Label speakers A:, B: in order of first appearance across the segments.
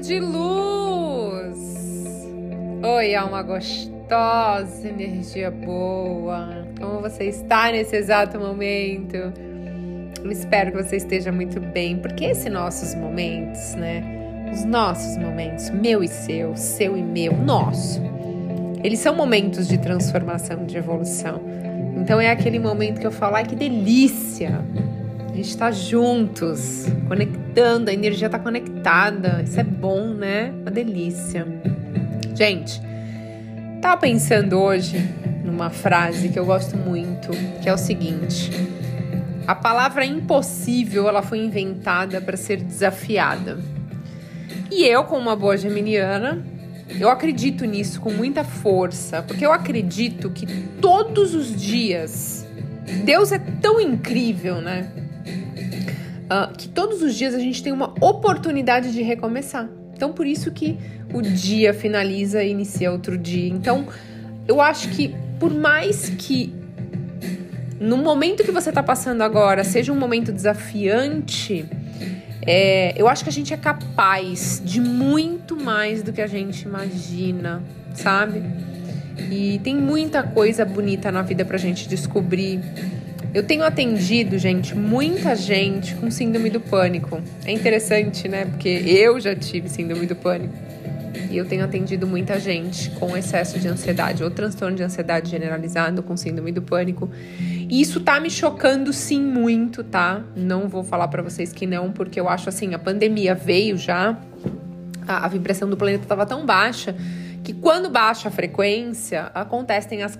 A: de luz! Oi, alma gostosa, energia boa. Como você está nesse exato momento? Eu espero que você esteja muito bem, porque esses nossos momentos, né? Os nossos momentos, meu e seu, seu e meu, nosso, eles são momentos de transformação, de evolução. Então é aquele momento que eu falo, ai que delícia! gente está juntos, conectando, a energia está conectada. Isso é bom, né? Uma delícia. Gente, tava pensando hoje numa frase que eu gosto muito, que é o seguinte: a palavra impossível ela foi inventada para ser desafiada. E eu, como uma boa geminiana, eu acredito nisso com muita força, porque eu acredito que todos os dias Deus é tão incrível, né? Uh, que todos os dias a gente tem uma oportunidade de recomeçar. Então, por isso que o dia finaliza e inicia outro dia. Então, eu acho que por mais que no momento que você está passando agora seja um momento desafiante, é, eu acho que a gente é capaz de muito mais do que a gente imagina, sabe? E tem muita coisa bonita na vida pra gente descobrir. Eu tenho atendido, gente, muita gente com síndrome do pânico. É interessante, né? Porque eu já tive síndrome do pânico. E eu tenho atendido muita gente com excesso de ansiedade ou transtorno de ansiedade generalizado com síndrome do pânico. E isso tá me chocando sim muito, tá? Não vou falar para vocês que não, porque eu acho assim, a pandemia veio já, a, a vibração do planeta estava tão baixa que quando baixa a frequência, acontecem as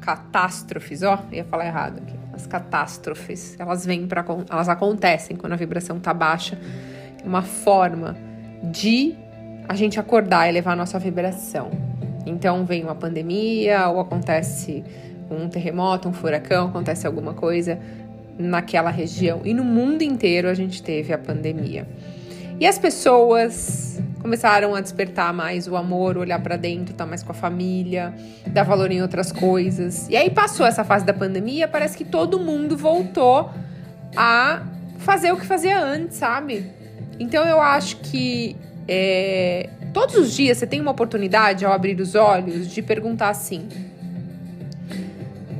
A: catástrofes, ó, ia falar errado aqui as catástrofes, elas vêm para elas acontecem quando a vibração tá baixa. Uma forma de a gente acordar e elevar a nossa vibração. Então vem uma pandemia ou acontece um terremoto, um furacão, acontece alguma coisa naquela região. E no mundo inteiro a gente teve a pandemia. E as pessoas começaram a despertar mais o amor, olhar para dentro, estar tá mais com a família, dar valor em outras coisas. E aí passou essa fase da pandemia, parece que todo mundo voltou a fazer o que fazia antes, sabe? Então eu acho que é, todos os dias você tem uma oportunidade ao abrir os olhos de perguntar assim: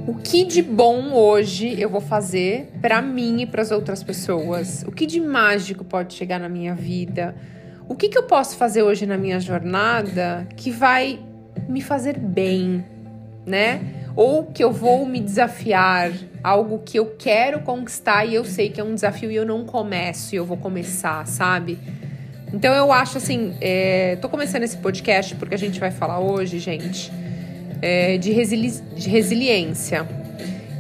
A: o que de bom hoje eu vou fazer para mim e para as outras pessoas? O que de mágico pode chegar na minha vida? O que, que eu posso fazer hoje na minha jornada que vai me fazer bem, né? Ou que eu vou me desafiar, algo que eu quero conquistar e eu sei que é um desafio e eu não começo e eu vou começar, sabe? Então eu acho assim, é, tô começando esse podcast porque a gente vai falar hoje, gente, é, de, resili de resiliência.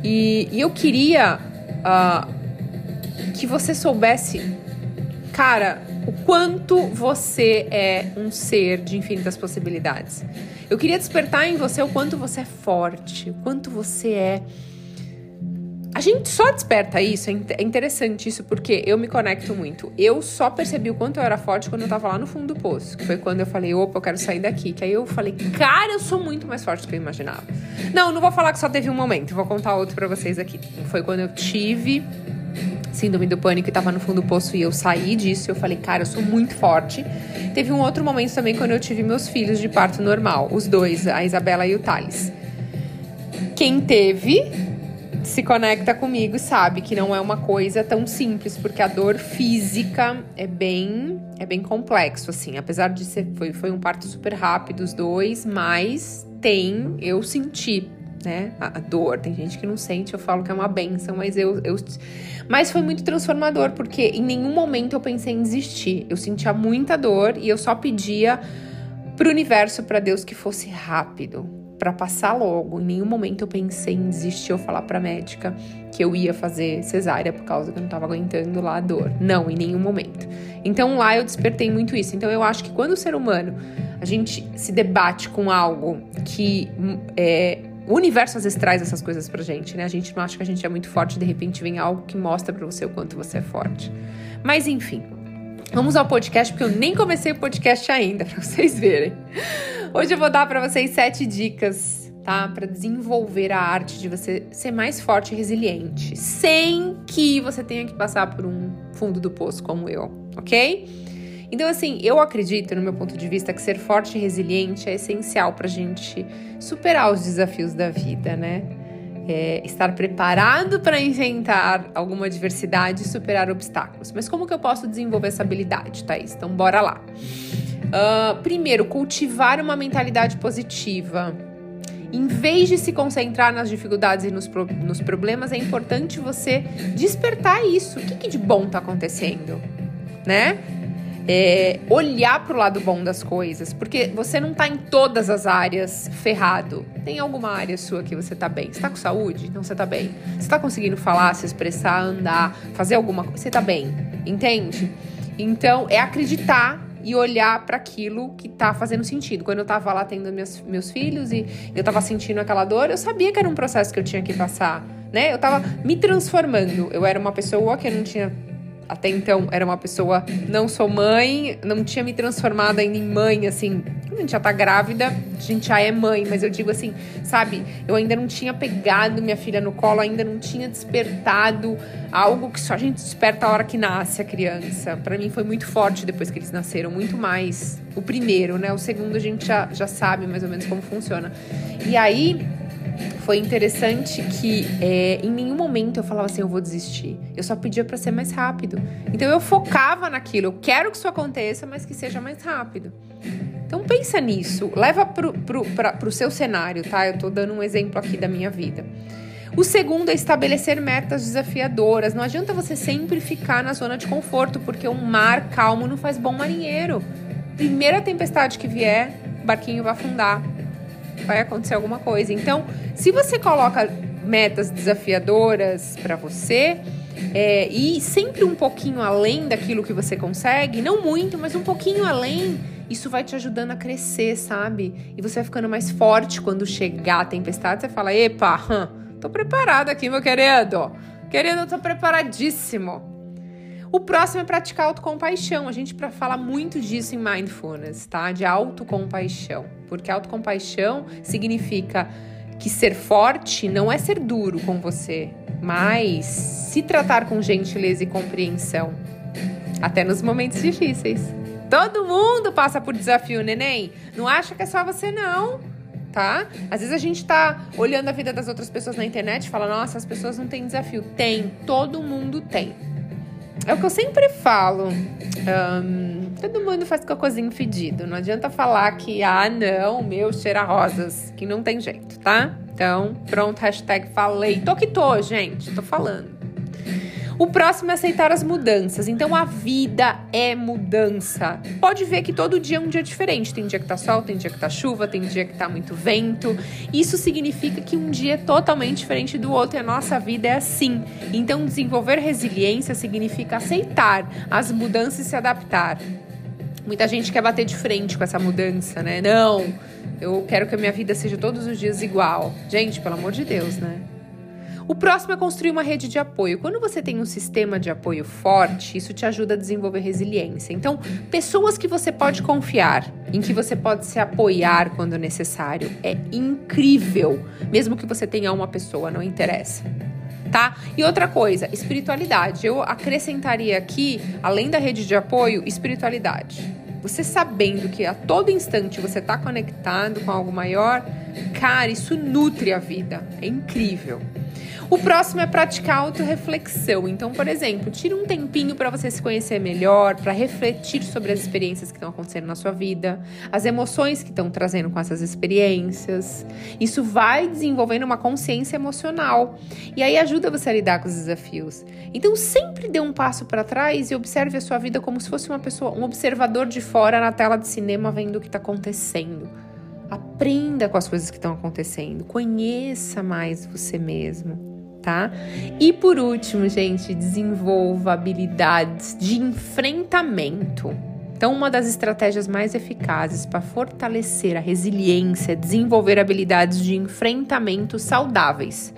A: E, e, eu queria uh, que você soubesse, cara, o quanto você é um ser de infinitas possibilidades. Eu queria despertar em você o quanto você é forte, o quanto você é. A gente só desperta isso, é, é interessante isso, porque eu me conecto muito. Eu só percebi o quanto eu era forte quando eu tava lá no fundo do poço, que foi quando eu falei, opa, eu quero sair daqui. Que aí eu falei, cara, eu sou muito mais forte do que eu imaginava. Não, não vou falar que só teve um momento, vou contar outro para vocês aqui. Foi quando eu tive síndrome do pânico e tava no fundo do poço e eu saí disso. Eu falei, cara, eu sou muito forte. Teve um outro momento também quando eu tive meus filhos de parto normal, os dois, a Isabela e o Thales. Quem teve se conecta comigo sabe que não é uma coisa tão simples, porque a dor física é bem é bem complexo assim, apesar de ser foi, foi um parto super rápido os dois, mas tem eu senti né? A, dor. Tem gente que não sente, eu falo que é uma benção, mas eu, eu. Mas foi muito transformador, porque em nenhum momento eu pensei em desistir. Eu sentia muita dor e eu só pedia pro universo, para Deus, que fosse rápido, para passar logo. Em nenhum momento eu pensei em desistir ou falar pra médica que eu ia fazer cesárea por causa que eu não tava aguentando lá a dor. Não, em nenhum momento. Então lá eu despertei muito isso. Então eu acho que quando o ser humano a gente se debate com algo que é, o universo às vezes traz essas coisas pra gente, né? A gente não acha que a gente é muito forte, de repente vem algo que mostra para você o quanto você é forte. Mas enfim, vamos ao podcast, porque eu nem comecei o podcast ainda, para vocês verem. Hoje eu vou dar para vocês sete dicas, tá? Para desenvolver a arte de você ser mais forte e resiliente, sem que você tenha que passar por um fundo do poço como eu, ok? Então, assim, eu acredito, no meu ponto de vista, que ser forte e resiliente é essencial para a gente superar os desafios da vida, né? É, estar preparado para enfrentar alguma adversidade e superar obstáculos. Mas como que eu posso desenvolver essa habilidade, Thaís? Então, bora lá. Uh, primeiro, cultivar uma mentalidade positiva. Em vez de se concentrar nas dificuldades e nos, pro nos problemas, é importante você despertar isso. O que, que de bom está acontecendo? Né? É, olhar para o lado bom das coisas, porque você não está em todas as áreas ferrado. Tem alguma área sua que você está bem? Você está com saúde? Então você está bem. Você está conseguindo falar, se expressar, andar, fazer alguma coisa? Você está bem, entende? Então é acreditar e olhar para aquilo que tá fazendo sentido. Quando eu tava lá tendo meus, meus filhos e eu tava sentindo aquela dor, eu sabia que era um processo que eu tinha que passar, né? Eu tava me transformando. Eu era uma pessoa que eu não tinha até então era uma pessoa, não sou mãe, não tinha me transformado ainda em mãe, assim. A gente já tá grávida, a gente já é mãe, mas eu digo assim, sabe? Eu ainda não tinha pegado minha filha no colo, ainda não tinha despertado algo que só a gente desperta a hora que nasce a criança. Para mim foi muito forte depois que eles nasceram, muito mais. O primeiro, né? O segundo a gente já, já sabe mais ou menos como funciona. E aí foi interessante que é, em nenhum momento eu falava assim, eu vou desistir. Eu só pedia para ser mais rápido. Então eu focava naquilo. Eu quero que isso aconteça, mas que seja mais rápido. Então pensa nisso, leva pro, pro, pra, pro seu cenário, tá? Eu tô dando um exemplo aqui da minha vida. O segundo é estabelecer metas desafiadoras. Não adianta você sempre ficar na zona de conforto, porque um mar calmo não faz bom marinheiro. Primeira tempestade que vier, o barquinho vai afundar vai acontecer alguma coisa. Então, se você coloca metas desafiadoras para você é, e sempre um pouquinho além daquilo que você consegue, não muito, mas um pouquinho além, isso vai te ajudando a crescer, sabe? E você vai ficando mais forte quando chegar a tempestade. Você fala: epa, tô preparado aqui, meu querido. Querido, eu tô preparadíssimo. O próximo é praticar autocompaixão. A gente fala muito disso em mindfulness, tá? De autocompaixão. Porque autocompaixão significa que ser forte não é ser duro com você, mas se tratar com gentileza e compreensão, até nos momentos difíceis. Todo mundo passa por desafio, neném. Não acha que é só você, não. Tá? Às vezes a gente tá olhando a vida das outras pessoas na internet e fala, nossa, as pessoas não têm desafio. Tem, todo mundo tem. É o que eu sempre falo. Um, todo mundo faz cocôzinho fedido. Não adianta falar que, ah, não, meu cheira rosas, que não tem jeito, tá? Então, pronto, hashtag falei. Tô que tô, gente, tô falando. O próximo é aceitar as mudanças. Então a vida é mudança. Pode ver que todo dia é um dia diferente. Tem dia que tá sol, tem dia que tá chuva, tem dia que tá muito vento. Isso significa que um dia é totalmente diferente do outro e a nossa vida é assim. Então desenvolver resiliência significa aceitar as mudanças e se adaptar. Muita gente quer bater de frente com essa mudança, né? Não, eu quero que a minha vida seja todos os dias igual. Gente, pelo amor de Deus, né? O próximo é construir uma rede de apoio. Quando você tem um sistema de apoio forte, isso te ajuda a desenvolver resiliência. Então, pessoas que você pode confiar, em que você pode se apoiar quando necessário, é incrível. Mesmo que você tenha uma pessoa, não interessa. Tá? E outra coisa, espiritualidade. Eu acrescentaria aqui, além da rede de apoio, espiritualidade. Você sabendo que a todo instante você está conectado com algo maior, cara, isso nutre a vida. É incrível. O próximo é praticar autorreflexão. Então, por exemplo, tire um tempinho para você se conhecer melhor, para refletir sobre as experiências que estão acontecendo na sua vida, as emoções que estão trazendo com essas experiências. Isso vai desenvolvendo uma consciência emocional e aí ajuda você a lidar com os desafios. Então, sempre dê um passo para trás e observe a sua vida como se fosse uma pessoa, um observador de fora na tela de cinema vendo o que está acontecendo. Aprenda com as coisas que estão acontecendo, conheça mais você mesmo tá? E por último, gente, desenvolva habilidades de enfrentamento. Então, uma das estratégias mais eficazes para fortalecer a resiliência é desenvolver habilidades de enfrentamento saudáveis.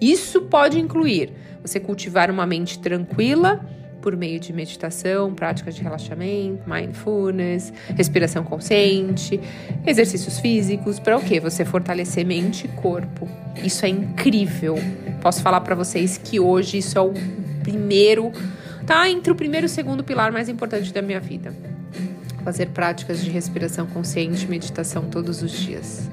A: Isso pode incluir você cultivar uma mente tranquila por meio de meditação, práticas de relaxamento, mindfulness, respiração consciente, exercícios físicos, para o quê? Você fortalecer mente e corpo. Isso é incrível. Posso falar para vocês que hoje isso é o primeiro, tá entre o primeiro e o segundo pilar mais importante da minha vida. Fazer práticas de respiração consciente meditação todos os dias.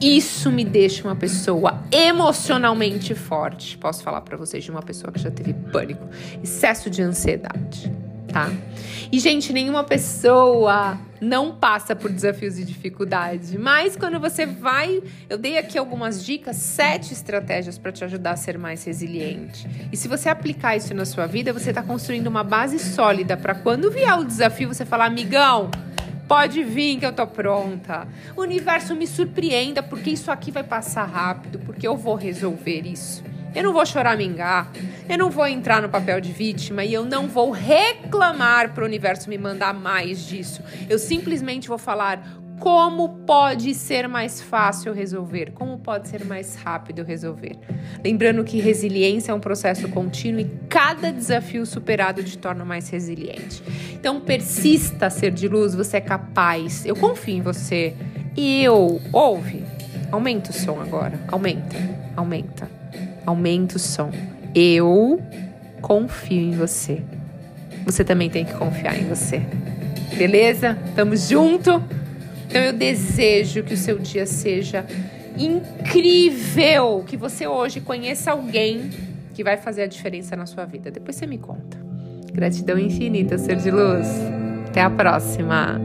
A: Isso me deixa uma pessoa emocionalmente forte. Posso falar para vocês de uma pessoa que já teve pânico, excesso de ansiedade, tá? E gente, nenhuma pessoa não passa por desafios e dificuldade, mas quando você vai, eu dei aqui algumas dicas, sete estratégias para te ajudar a ser mais resiliente. E se você aplicar isso na sua vida, você está construindo uma base sólida para quando vier o desafio você falar, amigão, Pode vir que eu tô pronta. O universo me surpreenda porque isso aqui vai passar rápido, porque eu vou resolver isso. Eu não vou choramingar, eu não vou entrar no papel de vítima e eu não vou reclamar para o universo me mandar mais disso. Eu simplesmente vou falar como pode ser mais fácil resolver? Como pode ser mais rápido resolver? Lembrando que resiliência é um processo contínuo e cada desafio superado te torna mais resiliente. Então persista ser de luz, você é capaz. Eu confio em você. E eu, ouve. Aumenta o som agora. Aumenta. Aumenta. Aumenta o som. Eu confio em você. Você também tem que confiar em você. Beleza? Tamo junto? Então eu desejo que o seu dia seja incrível, que você hoje conheça alguém que vai fazer a diferença na sua vida. Depois você me conta. Gratidão infinita, ser de luz. Até a próxima.